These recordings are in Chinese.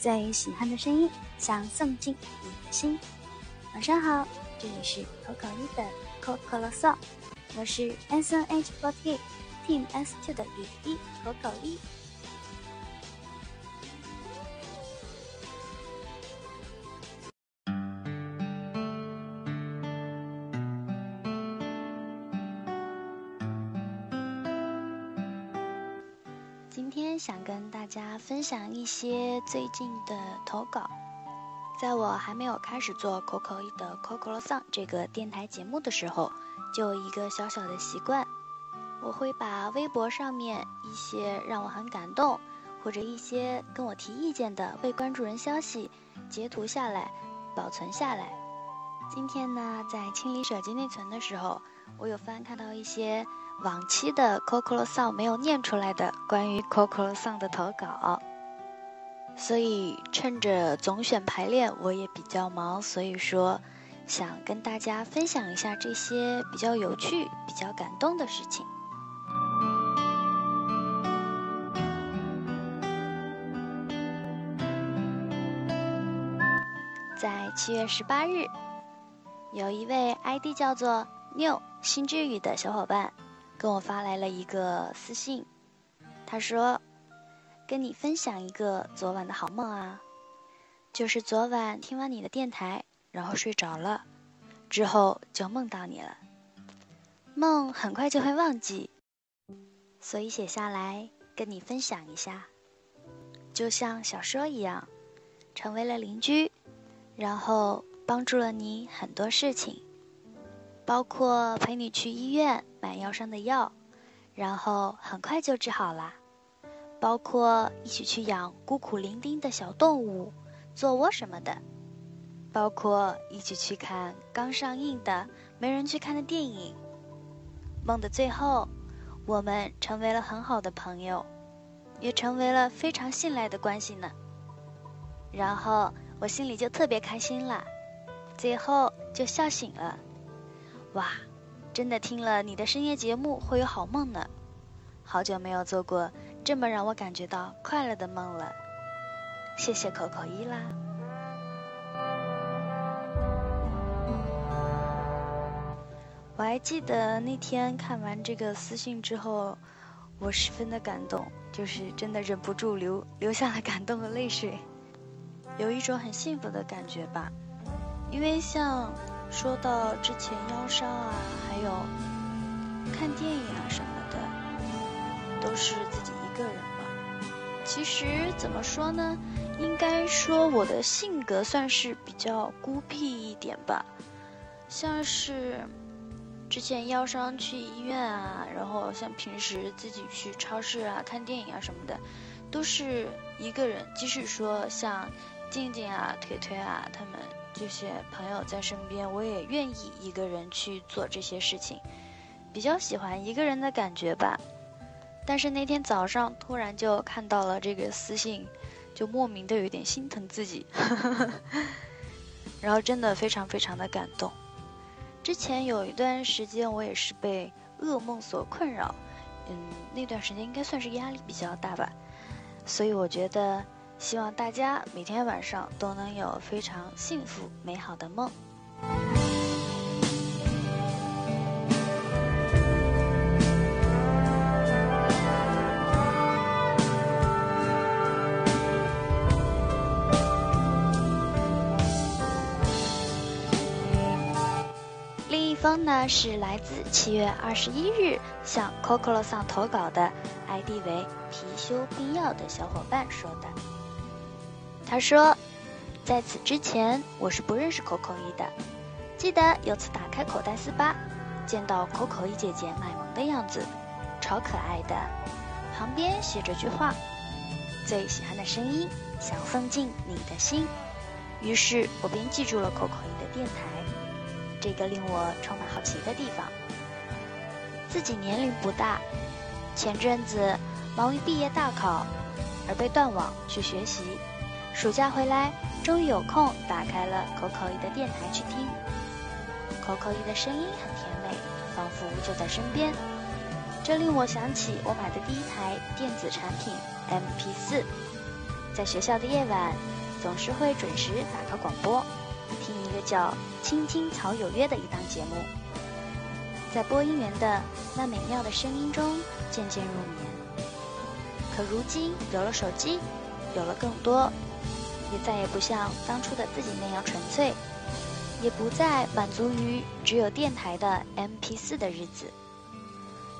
最喜欢的声音，想送进你的心。晚上好，这里是可口一的可可乐颂，我是 S N H forty Team S two 的雨衣可口一。想跟大家分享一些最近的投稿。在我还没有开始做 Coco 的 Coco Song 这个电台节目的时候，就有一个小小的习惯，我会把微博上面一些让我很感动，或者一些跟我提意见的未关注人消息截图下来，保存下来。今天呢，在清理手机内存的时候，我有翻看到一些。往期的 Coco Song 没有念出来的关于 Coco Song 的投稿，所以趁着总选排练，我也比较忙，所以说想跟大家分享一下这些比较有趣、比较感动的事情。在七月十八日，有一位 ID 叫做 New 新之语的小伙伴。跟我发来了一个私信，他说：“跟你分享一个昨晚的好梦啊，就是昨晚听完你的电台，然后睡着了，之后就梦到你了。梦很快就会忘记，所以写下来跟你分享一下，就像小说一样，成为了邻居，然后帮助了你很多事情。”包括陪你去医院买腰伤的药，然后很快就治好了；包括一起去养孤苦伶仃的小动物、做窝什么的；包括一起去看刚上映的没人去看的电影。梦的最后，我们成为了很好的朋友，也成为了非常信赖的关系呢。然后我心里就特别开心了，最后就笑醒了。哇，真的听了你的深夜节目会有好梦呢！好久没有做过这么让我感觉到快乐的梦了，谢谢口口一啦！我还记得那天看完这个私信之后，我十分的感动，就是真的忍不住流流下了感动的泪水，有一种很幸福的感觉吧，因为像。说到之前腰伤啊，还有看电影啊什么的，都是自己一个人嘛。其实怎么说呢，应该说我的性格算是比较孤僻一点吧。像是之前腰伤去医院啊，然后像平时自己去超市啊、看电影啊什么的，都是一个人。即使说像静静啊、腿腿啊他们。这些朋友在身边，我也愿意一个人去做这些事情，比较喜欢一个人的感觉吧。但是那天早上突然就看到了这个私信，就莫名的有点心疼自己，然后真的非常非常的感动。之前有一段时间我也是被噩梦所困扰，嗯，那段时间应该算是压力比较大吧，所以我觉得。希望大家每天晚上都能有非常幸福美好的梦。另一封呢是来自七月二十一日向 cocolosun 投稿的 ID 为貔貅冰药的小伙伴说的。他说，在此之前我是不认识口口一的。记得有次打开口袋四八，见到口口一姐姐卖萌的样子，超可爱的，旁边写着句话：“最喜欢的声音，想送进你的心。”于是我便记住了口口一的电台。这个令我充满好奇的地方。自己年龄不大，前阵子忙于毕业大考，而被断网去学习。暑假回来，终于有空打开了口口一的电台去听。口口一的声音很甜美，仿佛就在身边。这令我想起我买的第一台电子产品 MP4。在学校的夜晚，总是会准时打开广播，听一个叫《青青草有约》的一档节目，在播音员的那美妙的声音中渐渐入眠。可如今有了手机，有了更多，也再也不像当初的自己那样纯粹，也不再满足于只有电台的 MP4 的日子。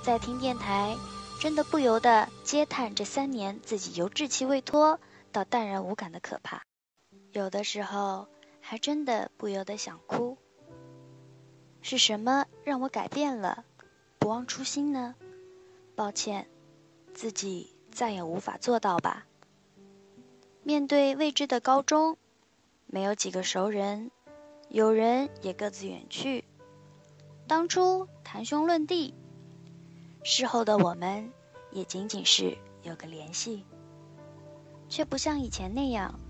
在听电台，真的不由得嗟叹这三年自己由稚气未脱到淡然无感的可怕。有的时候，还真的不由得想哭。是什么让我改变了，不忘初心呢？抱歉，自己再也无法做到吧。面对未知的高中，没有几个熟人，有人也各自远去。当初谈兄论弟。事后的我们，也仅仅是有个联系，却不像以前那样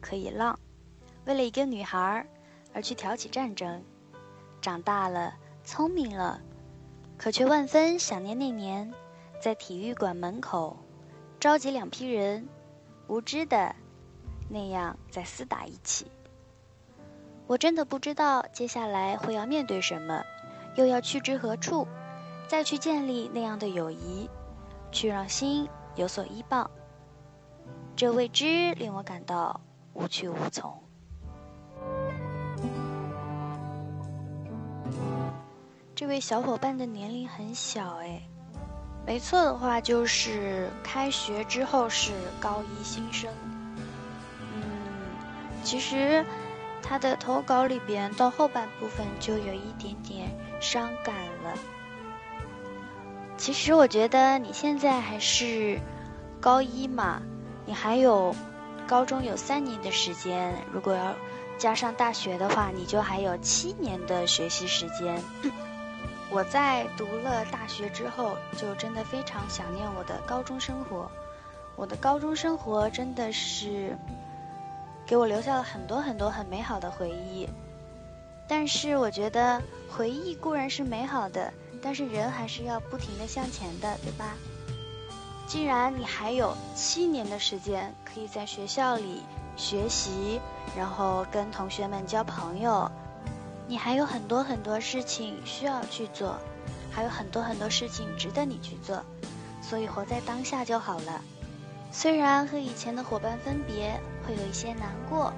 可以浪，为了一个女孩而去挑起战争。长大了，聪明了，可却万分想念那年在体育馆门口召集两批人，无知的那样再厮打一起。我真的不知道接下来会要面对什么，又要去之何处。再去建立那样的友谊，去让心有所依傍，这未知令我感到无去无从。这位小伙伴的年龄很小哎，没错的话就是开学之后是高一新生。其实他的投稿里边到后半部分就有一点点伤感了。其实我觉得你现在还是高一嘛，你还有高中有三年的时间，如果要加上大学的话，你就还有七年的学习时间。我在读了大学之后，就真的非常想念我的高中生活。我的高中生活真的是给我留下了很多很多很美好的回忆。但是我觉得回忆固然是美好的。但是人还是要不停的向前的，对吧？既然你还有七年的时间可以在学校里学习，然后跟同学们交朋友，你还有很多很多事情需要去做，还有很多很多事情值得你去做，所以活在当下就好了。虽然和以前的伙伴分别会有一些难过，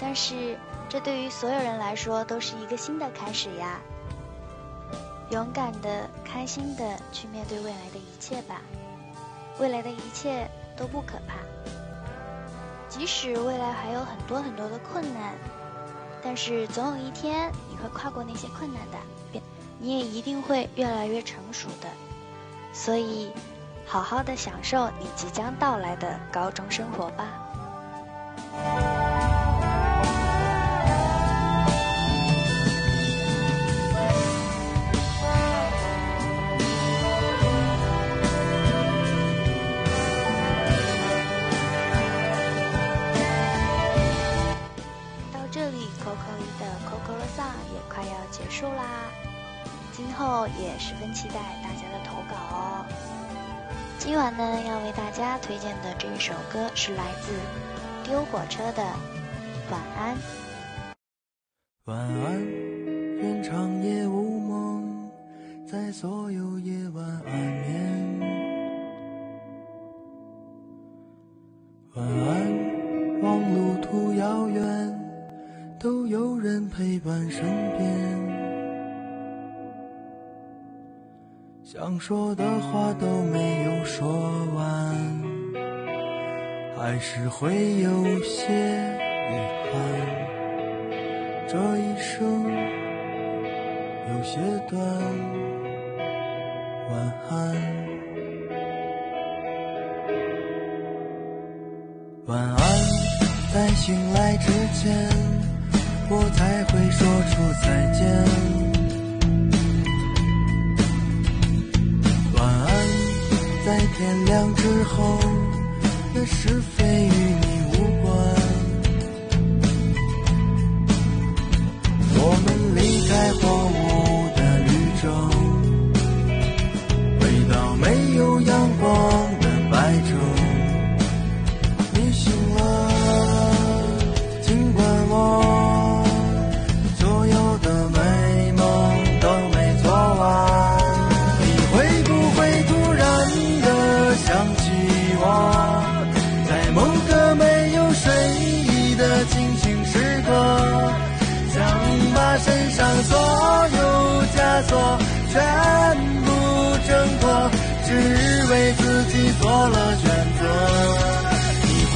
但是这对于所有人来说都是一个新的开始呀。勇敢的、开心的去面对未来的一切吧，未来的一切都不可怕。即使未来还有很多很多的困难，但是总有一天你会跨过那些困难的，你也一定会越来越成熟的。所以，好好的享受你即将到来的高中生活吧。到这里，Coco 一的《Coco 的伞》也快要结束啦。今后也十分期待大家的投稿哦。今晚呢，要为大家推荐的这首歌是来自。丢火车的《晚安》。晚安，愿长夜无梦，在所有夜晚安眠。晚安，望路途遥远，都有人陪伴身边。想说的话都没有说完，还是会有些遗憾。这一生有些短，晚安，晚安。在醒来之前，我才会说出再见。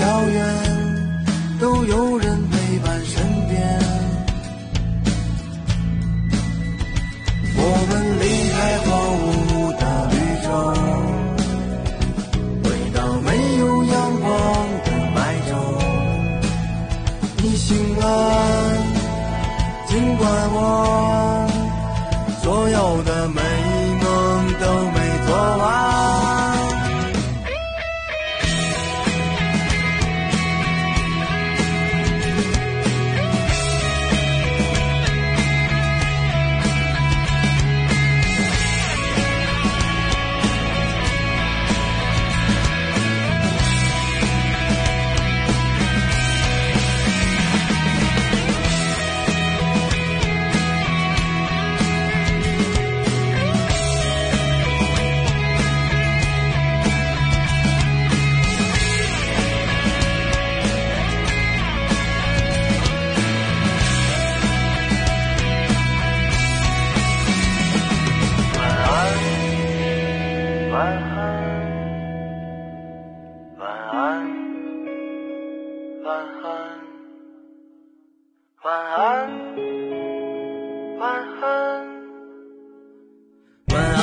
遥远，都有人陪伴身边。我们离开荒芜的绿洲，回到没有阳光的白昼。你醒了，尽管我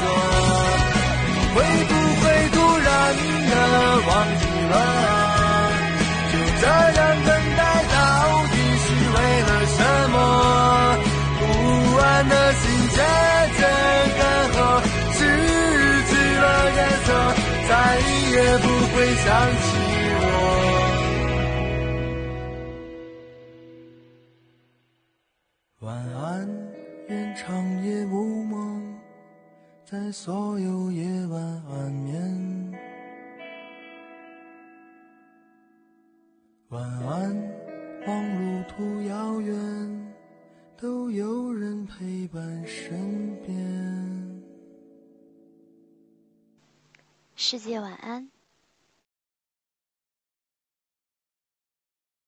择。想起我。晚安，愿长夜无梦，在所有夜晚安眠。晚安，望路途遥远，都有人陪伴身边。世界晚安，